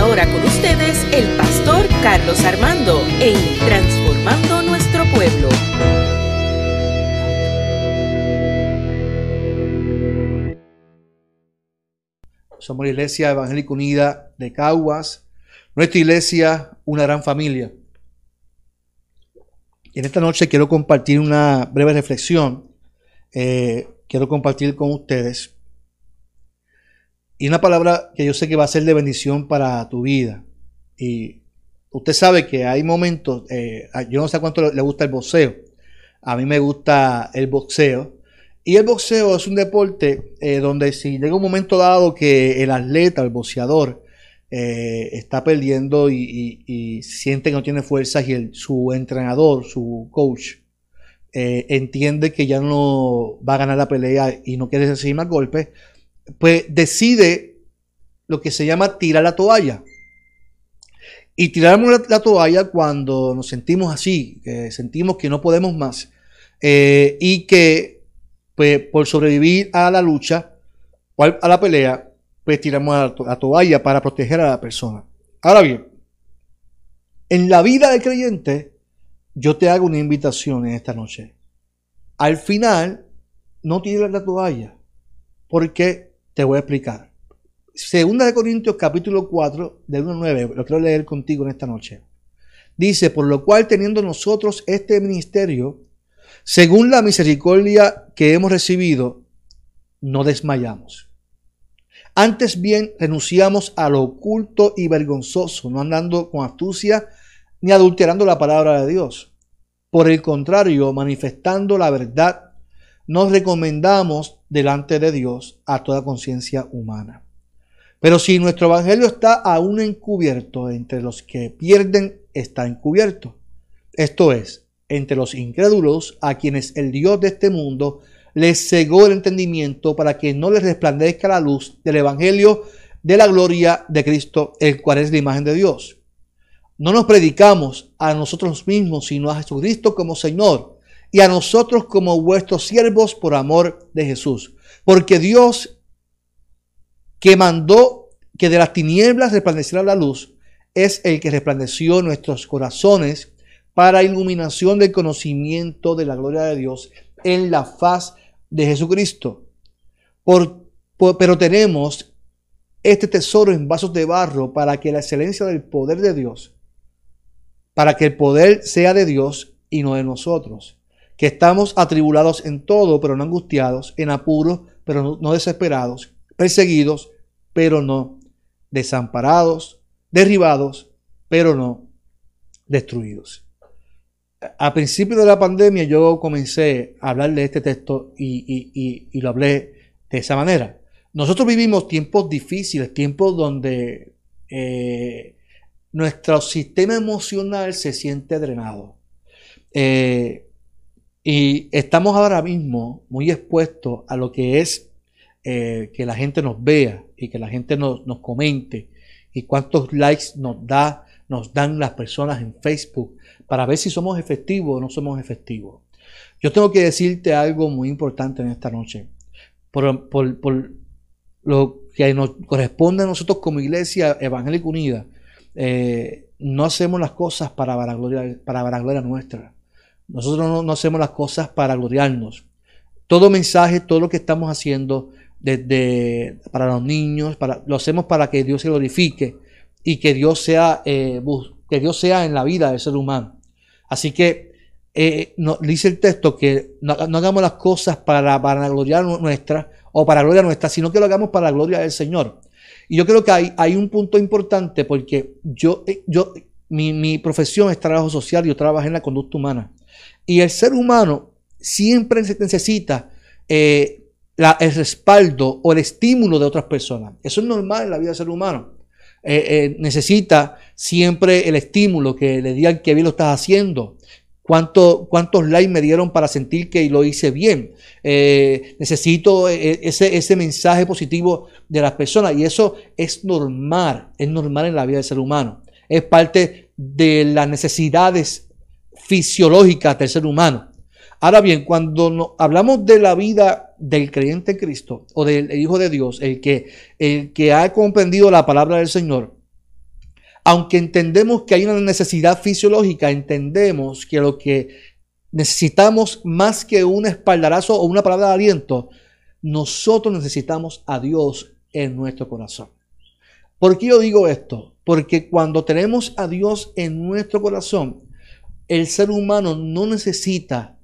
ahora con ustedes el pastor Carlos Armando en Transformando Nuestro Pueblo. Somos la Iglesia Evangélica Unida de Caguas. Nuestra iglesia, una gran familia. En esta noche quiero compartir una breve reflexión. Eh, quiero compartir con ustedes. Y una palabra que yo sé que va a ser de bendición para tu vida. Y usted sabe que hay momentos, eh, yo no sé cuánto le gusta el boxeo. A mí me gusta el boxeo. Y el boxeo es un deporte eh, donde si llega un momento dado que el atleta, el boxeador, eh, está perdiendo y, siente que no tiene fuerzas y su entrenador, su coach, entiende que ya no va a ganar la pelea y no quiere recibir más golpes, pues decide lo que se llama tirar la toalla. Y tiramos la, toalla cuando nos sentimos así, que sentimos que no podemos más y que pues por sobrevivir a la lucha o a la pelea, pues tiramos a la toalla para proteger a la persona. Ahora bien, en la vida del creyente, yo te hago una invitación en esta noche. Al final, no tires la toalla, porque te voy a explicar. Segunda de Corintios capítulo 4, de 1 a 9, lo quiero leer contigo en esta noche. Dice, por lo cual teniendo nosotros este ministerio, según la misericordia que hemos recibido, no desmayamos. Antes bien renunciamos a lo oculto y vergonzoso, no andando con astucia ni adulterando la palabra de Dios. Por el contrario, manifestando la verdad, nos recomendamos delante de Dios a toda conciencia humana. Pero si nuestro evangelio está aún encubierto, entre los que pierden está encubierto. Esto es, entre los incrédulos a quienes el Dios de este mundo les cegó el entendimiento para que no les resplandezca la luz del Evangelio de la gloria de Cristo, el cual es la imagen de Dios. No nos predicamos a nosotros mismos, sino a Jesucristo como Señor y a nosotros como vuestros siervos por amor de Jesús. Porque Dios que mandó que de las tinieblas resplandeciera la luz, es el que resplandeció nuestros corazones para iluminación del conocimiento de la gloria de Dios en la faz de Jesucristo. pero tenemos este tesoro en vasos de barro para que la excelencia del poder de Dios, para que el poder sea de Dios y no de nosotros, que estamos atribulados en todo, pero no angustiados, en apuros, pero no desesperados, perseguidos, pero no desamparados, derribados, pero no destruidos a principio de la pandemia yo comencé a hablar de este texto y, lo hablé de esa manera. Nosotros vivimos tiempos difíciles, tiempos donde eh, nuestro sistema emocional se siente drenado. Eh, y estamos ahora mismo muy expuestos a lo que es eh, que la gente nos vea y que la gente nos, nos comente y cuántos likes nos da nos dan las personas en Facebook para ver si somos efectivos o no somos efectivos. Yo tengo que decirte algo muy importante en esta noche. Por, lo que nos corresponde a nosotros como Iglesia Evangélica Unida, eh, no hacemos las cosas para vanagloria, para nuestra. Nosotros no, hacemos las cosas para gloriarnos. Todo mensaje, todo lo que estamos haciendo desde para los niños, lo hacemos para que Dios se glorifique y que Dios sea, eh, que Dios sea en la vida del ser humano. Así que eh, dice el texto que no, hagamos las cosas para, para la gloria nuestra o para la gloria nuestra, sino que lo hagamos para la gloria del Señor. Y yo creo que hay, hay un punto importante porque yo, eh, yo mi, profesión es trabajo social, yo trabajo en la conducta humana. Y el ser humano siempre necesita el respaldo o el estímulo de otras personas. Eso es normal en la vida del ser humano. Eh, eh, necesita siempre el estímulo que le digan que bien lo estás haciendo. ¿Cuánto, ¿Cuántos likes me dieron para sentir que lo hice bien? Eh, necesito ese, ese mensaje positivo de las personas y eso es normal, es normal en la vida del ser humano. Es parte de las necesidades fisiológicas del ser humano. Ahora bien, cuando hablamos de la vida del creyente en Cristo o del Hijo de Dios, el que, el que ha comprendido la palabra del Señor, Aunque entendemos que hay una necesidad fisiológica, entendemos que lo que necesitamos más que un espaldarazo o una palabra de aliento, nosotros necesitamos a Dios en nuestro corazón. ¿Por qué yo digo esto? Porque cuando tenemos a Dios en nuestro corazón, el ser humano no necesita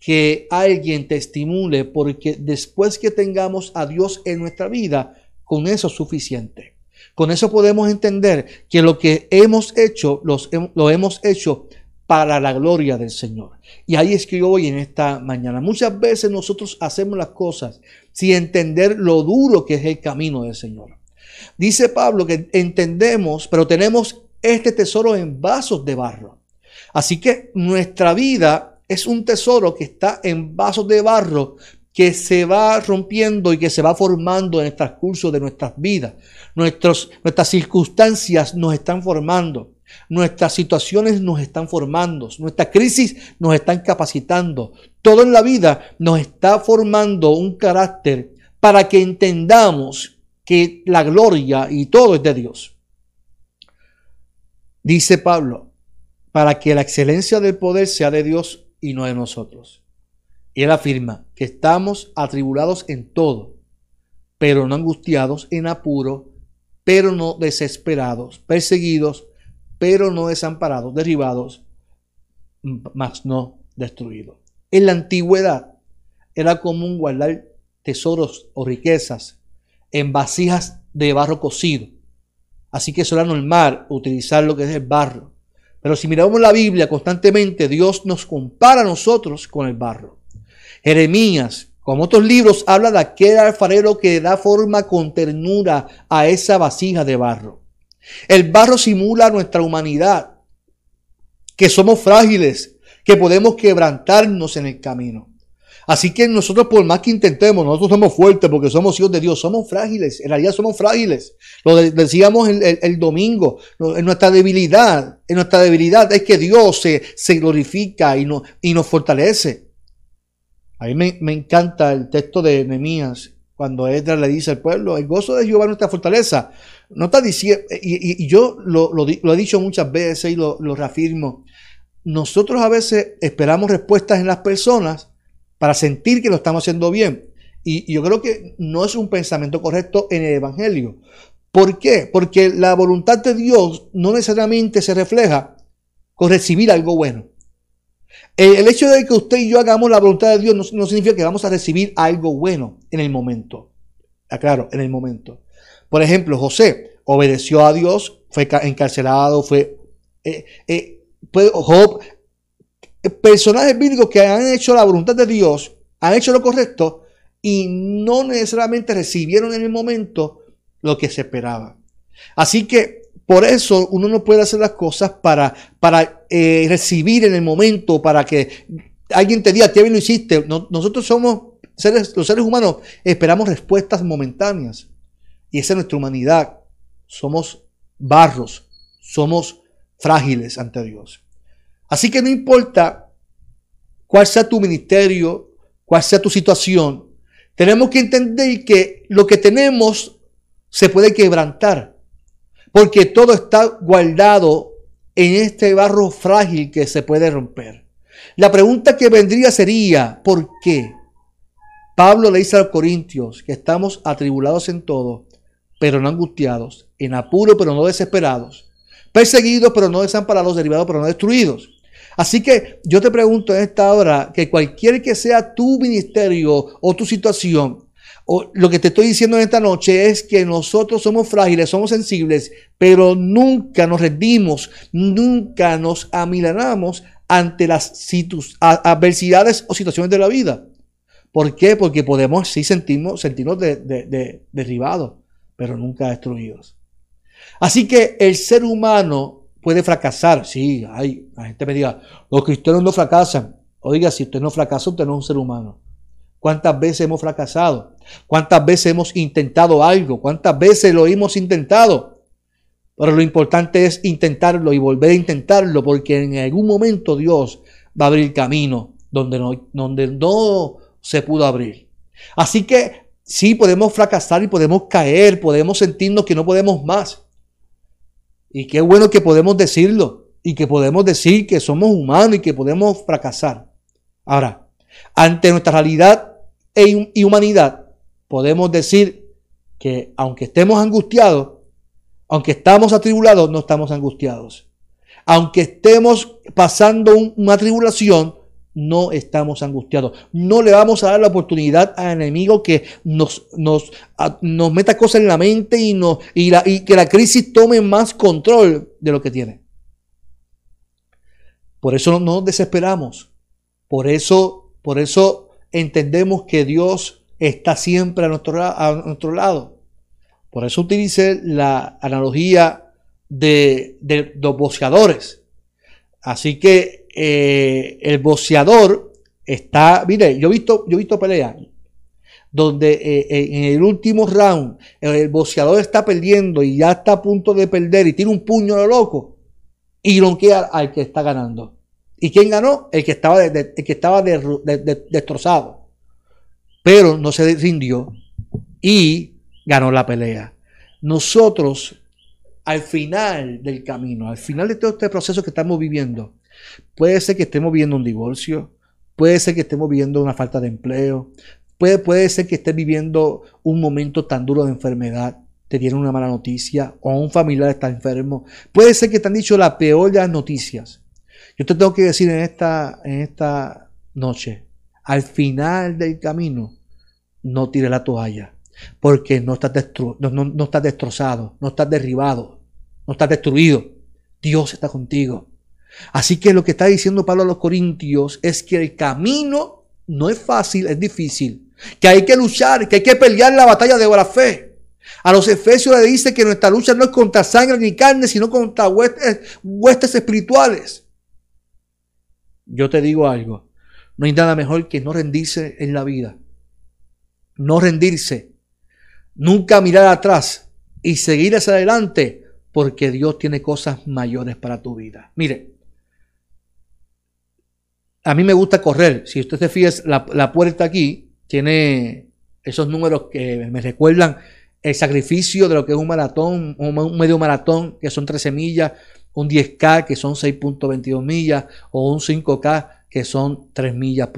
que alguien te estimule, porque después que tengamos a Dios en nuestra vida, con eso es suficiente. Con eso podemos entender que lo que hemos hecho, lo hemos hecho para la gloria del Señor. Y ahí es que yo voy en esta mañana. Muchas veces nosotros hacemos las cosas sin entender lo duro que es el camino del Señor. Dice Pablo que entendemos, pero tenemos este tesoro en vasos de barro. Así que nuestra vida es un tesoro que está en vasos de barro que se va rompiendo y que se va formando en el transcurso de nuestras vidas. nuestras circunstancias nos están formando. Nuestras situaciones nos están formando, nuestra crisis nos están capacitando. Todo en la vida nos está formando un carácter para que entendamos que la gloria y todo es de Dios. Dice Pablo, para que la excelencia del poder sea de Dios y no de nosotros. Y él afirma que estamos atribulados en todo, pero no angustiados, en apuro, pero no desesperados, perseguidos, pero no desamparados, derribados, mas no destruidos. En la antigüedad era común guardar tesoros o riquezas en vasijas de barro cocido. Así que eso era normal utilizar lo que es el barro. Pero si miramos la Biblia constantemente, Dios nos compara a nosotros con el barro. Jeremías, como otros libros, habla de aquel alfarero que da forma con ternura a esa vasija de barro. El barro simula nuestra humanidad, que somos frágiles, que podemos quebrantarnos en el camino. Así que nosotros, por más que intentemos, nosotros somos fuertes porque somos hijos de Dios, somos frágiles, en realidad somos frágiles. Lo decíamos el, domingo, en nuestra debilidad, en nuestra debilidad es que Dios se, se glorifica y, no, y nos fortalece. A mí me, encanta el texto de Nehemías cuando Edra le dice al pueblo, el gozo de Jehová es nuestra fortaleza. No está diciendo, y, yo lo, he dicho muchas veces y lo, lo reafirmo, nosotros a veces esperamos respuestas en las personas para sentir que lo estamos haciendo bien. Y, yo creo que no es un pensamiento correcto en el Evangelio. ¿Por qué? Porque la voluntad de Dios no necesariamente se refleja con recibir algo bueno. El, hecho de que usted y yo hagamos la voluntad de Dios no, significa que vamos a recibir algo bueno en el momento. Aclaro, en el momento. Por ejemplo, José obedeció a Dios, fue encarcelado, fue... Eh, eh, Job personajes bíblicos que han hecho la voluntad de Dios, han hecho lo correcto y no necesariamente recibieron en el momento lo que se esperaba. Así que por eso uno no puede hacer las cosas para, para eh, recibir en el momento, para que alguien te diga, qué bien lo hiciste. nosotros somos seres, los seres humanos, esperamos respuestas momentáneas. Y esa es nuestra humanidad. Somos barros, somos frágiles ante Dios. Así que no importa cuál sea tu ministerio, cuál sea tu situación, tenemos que entender que lo que tenemos se puede quebrantar, porque todo está guardado en este barro frágil que se puede romper. La pregunta que vendría sería, ¿por qué? Pablo le dice a los Corintios que estamos atribulados en todo, pero no angustiados, en apuro, pero no desesperados, perseguidos, pero no desamparados, derivados, pero no destruidos. Así que yo te pregunto en esta hora que cualquier que sea tu ministerio o tu situación, o lo que te estoy diciendo en esta noche es que nosotros somos frágiles, somos sensibles, pero nunca nos rendimos, nunca nos amilanamos ante las adversidades o situaciones de la vida. ¿Por qué? Porque podemos sí sentirnos, sentirnos derribados, pero nunca destruidos. Así que el ser humano puede fracasar. Sí, hay, la gente me diga, los cristianos no fracasan. Oiga, si usted no fracasa, usted no es un ser humano. ¿Cuántas veces hemos fracasado? ¿Cuántas veces hemos intentado algo? ¿Cuántas veces lo hemos intentado? Pero lo importante es intentarlo y volver a intentarlo porque en algún momento Dios va a abrir camino donde no, donde no se pudo abrir. Así que sí podemos fracasar y podemos caer, podemos sentirnos que no podemos más. Y qué bueno que podemos decirlo y que podemos decir que somos humanos y que podemos fracasar. Ahora, ante nuestra realidad e y humanidad, podemos decir que aunque estemos angustiados, aunque estamos atribulados, no estamos angustiados. Aunque estemos pasando una tribulación, no estamos angustiados. No le vamos a dar la oportunidad al enemigo que nos, nos, nos meta cosas en la mente y, no, y, la, y que la crisis tome más control de lo que tiene. Por eso no nos desesperamos. Por eso, por eso entendemos que Dios está siempre a nuestro, a nuestro lado. Por eso utilicé la analogía de, los boceadores. Así que eh, el boceador está, mire, yo he visto, yo he visto peleas donde eh, eh, en el último round el boceador está perdiendo y ya está a punto de perder y tiene un puño de loco y ronquea al que está ganando. ¿Y quién ganó? El que estaba, el que estaba destrozado. Pero no se rindió y ganó la pelea. Nosotros, al final del camino, al final de todo este proceso que estamos viviendo, puede ser que estemos viviendo un divorcio, puede ser que estemos viviendo una falta de empleo, puede, puede ser que estés viviendo un momento tan duro de enfermedad, te dieron una mala noticia o un familiar está enfermo, puede ser que te han dicho la peor de las noticias. Yo te tengo que decir en esta, en esta noche, al final del camino, no tires la toalla porque no estás, no, estás destrozado, no estás derribado, no estás destruido. Dios está contigo. Así que lo que está diciendo Pablo a los Corintios es que el camino no es fácil, es difícil. Que hay que luchar, que hay que pelear la batalla de la fe. A los Efesios le dice que nuestra lucha no es contra sangre ni carne, sino contra huestes espirituales. Yo te digo algo, no hay nada mejor que no rendirse en la vida. No rendirse Nunca mirar atrás y seguir hacia adelante porque Dios tiene cosas mayores para tu vida. Mire, a mí me gusta correr. Si usted se fija, la, puerta aquí tiene esos números que me recuerdan el sacrificio de lo que es un maratón, un medio maratón, que son 13 millas, un 10K, que son 6.22 millas, o un 5K, que son 3 millas,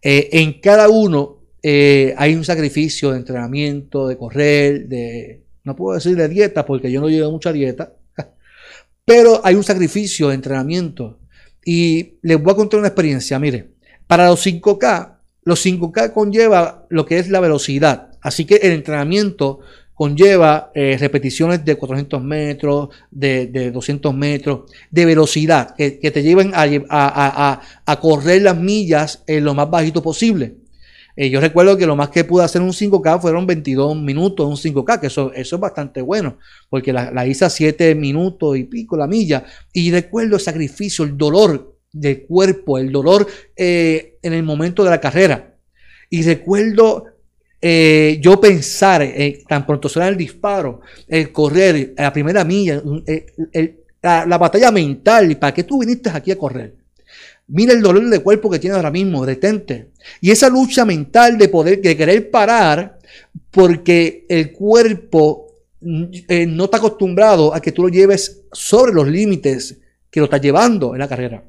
eh, en cada uno eh, hay un sacrificio de entrenamiento, de correr, de, no puedo decir de dieta porque yo no llevo mucha dieta, pero hay un sacrificio de entrenamiento. Y les voy a contar una experiencia, mire, para los 5K, los 5K conlleva lo que es la velocidad, así que el entrenamiento conlleva eh, repeticiones de 400 metros, de, 200 metros, de velocidad, que, te lleven a, a, correr las millas en lo más bajito posible. Eh, yo recuerdo que lo más que pude hacer un 5K fueron 22 minutos, un 5K, que eso, eso es bastante bueno, porque la, hice a 7 minutos y pico la milla. Y recuerdo el sacrificio, el dolor del cuerpo, el dolor eh, en el momento de la carrera. Y recuerdo eh, yo pensar, tan pronto será el disparo, el correr, la primera milla, la, la batalla mental, ¿para qué tú viniste aquí a correr? Mira el dolor de cuerpo que tiene ahora mismo, detente. Y esa lucha mental de poder, de querer parar, porque el cuerpo eh, no está acostumbrado a que tú lo lleves sobre los límites que lo estás llevando en la carrera.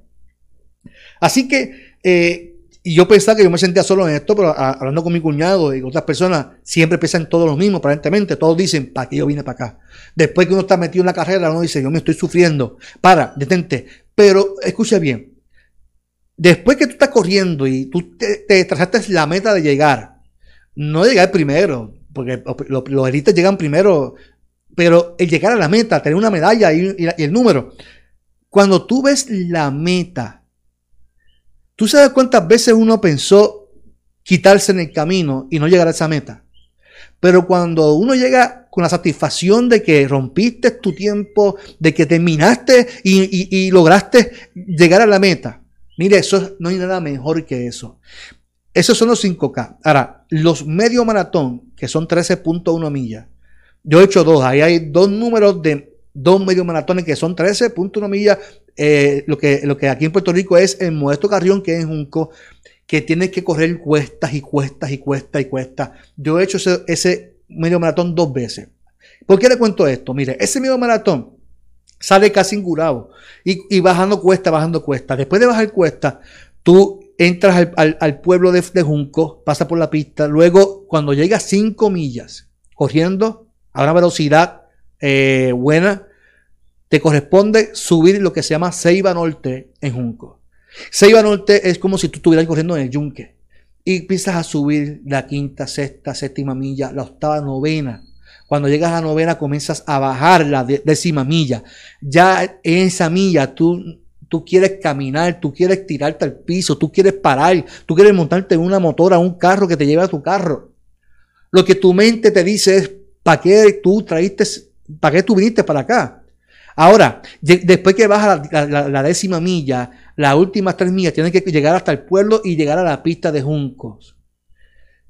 Así que, eh, y yo pensaba que yo me sentía solo en esto, pero hablando con mi cuñado y con otras personas, siempre piensan todos lo mismo, aparentemente. Todos dicen, ¿para qué yo vine para acá? Después que uno está metido en la carrera, uno dice, yo me estoy sufriendo. Para, detente. Pero escucha bien, Después que tú estás corriendo y tú te, trazaste la meta de llegar, no llegar primero, porque los, los elites llegan primero, pero el llegar a la meta, tener una medalla y, el número. Cuando tú ves la meta, tú sabes cuántas veces uno pensó quitarse en el camino y no llegar a esa meta. Pero cuando uno llega con la satisfacción de que rompiste tu tiempo, de que terminaste y lograste llegar a la meta, Mire, eso no hay nada mejor que eso. Esos son los 5K. Ahora, los medio maratón, que son 13.1 millas. Yo he hecho dos. Ahí hay dos números de dos medio maratones que son 13.1 millas. Eh, lo, que, lo que aquí en Puerto Rico es el Modesto Carrión, que es Junco, que tiene que correr cuestas y cuestas y cuestas y cuestas. Yo he hecho ese, ese medio maratón dos veces. ¿Por qué le cuento esto? Mire, ese mismo maratón sale casi ingurado y, y bajando cuesta, bajando cuesta. Después de bajar cuesta, tú entras al, pueblo de, Junco, pasa por la pista, luego cuando llegas 5 millas corriendo a una velocidad eh, buena, te corresponde subir lo que se llama Ceiba Norte en Junco. Ceiba Norte es como si tú estuvieras corriendo en el yunque y empiezas a subir la quinta, sexta, séptima milla, la octava, novena. Cuando llegas a la novena comienzas a bajar la décima milla. Ya en esa milla tú tú quieres caminar, tú quieres tirarte al piso, tú quieres parar, tú quieres montarte en una motora, un carro que te lleve a tu carro. Lo que tu mente te dice es, ¿para qué tú traíste, para qué tú viniste para acá? Ahora, después que bajas la, décima milla, las últimas tres millas, tienes que llegar hasta el pueblo y llegar a la pista de Juncos.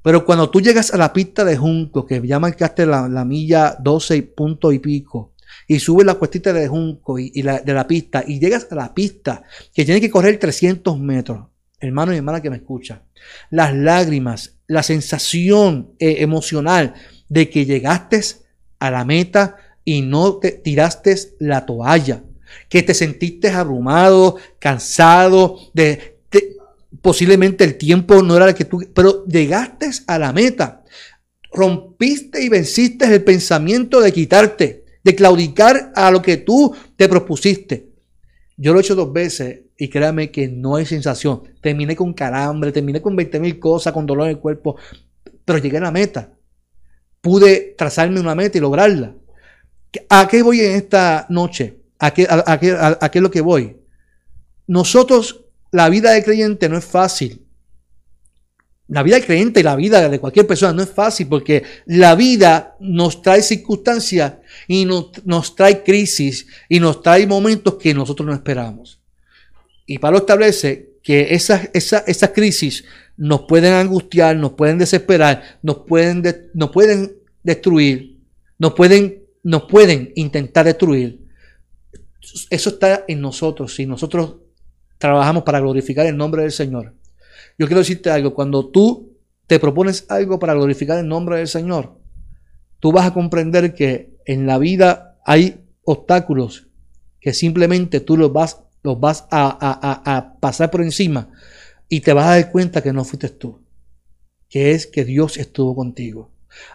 Pero cuando tú llegas a la pista de Juncos, que ya marcaste la, la milla 12 punto y pico, y subes la cuestita de Junco y, de la pista y llegas a la pista que tiene que correr 300 metros, hermano y hermana que me escucha, las lágrimas, la sensación eh, emocional de que llegaste a la meta y no te tiraste la toalla, que te sentiste abrumado, cansado, de, posiblemente el tiempo no era el que tú, pero llegaste a la meta, rompiste y venciste el pensamiento de quitarte de claudicar a lo que tú te propusiste. Yo lo he hecho dos veces y créame que no hay sensación. Terminé con calambre, terminé con 20 mil cosas, con dolor en el cuerpo, pero llegué a la meta. Pude trazarme una meta y lograrla. ¿A qué voy en esta noche? ¿A qué, a, qué, a qué es lo que voy? Nosotros, la vida de creyente no es fácil. La vida del creyente y la vida de cualquier persona no es fácil porque la vida nos trae circunstancias y nos, trae crisis y nos trae momentos que nosotros no esperamos. Y Pablo establece que esas, esas, crisis nos pueden angustiar, nos pueden desesperar, nos pueden, nos pueden destruir, nos pueden, nos pueden intentar destruir. Eso está en nosotros. Si nosotros trabajamos para glorificar el nombre del Señor. Yo quiero decirte algo, cuando tú te propones algo para glorificar el nombre del Señor, tú vas a comprender que en la vida hay obstáculos que simplemente tú los vas, los vas a, pasar por encima y te vas a dar cuenta que no fuiste tú, que es que Dios estuvo contigo.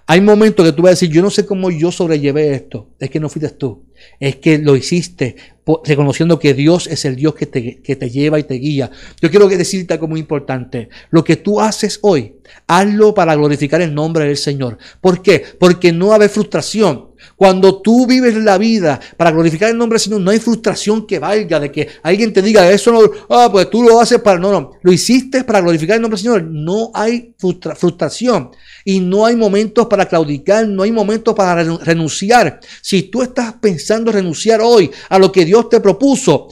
Hay momentos que tú vas a decir, yo no sé cómo yo sobrellevé esto. Es que no fuiste tú. Es que lo hiciste reconociendo que Dios es el Dios que te, que te lleva y te guía. Yo quiero decirte algo muy importante. Lo que tú haces hoy, hazlo para glorificar el nombre del Señor. ¿Por qué? Porque no va frustración. Cuando tú vives la vida para glorificar el nombre del Señor, no hay frustración que valga de que alguien te diga eso no, ah, pues tú lo haces para, no, no, lo hiciste para glorificar el nombre del Señor. No hay frustración y no hay momentos para claudicar, no hay momentos para renunciar. Si tú estás pensando renunciar hoy a lo que Dios te propuso,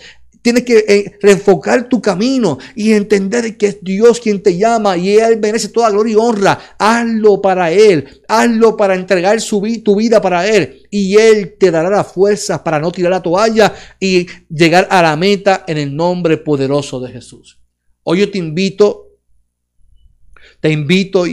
Tienes que eh, reenfocar tu camino y entender que es Dios quien te llama y Él merece toda gloria y honra. Hazlo para Él. Hazlo para entregar su, tu vida para Él. Y Él te dará la fuerza para no tirar la toalla y llegar a la meta en el nombre poderoso de Jesús. Hoy yo te invito, te invito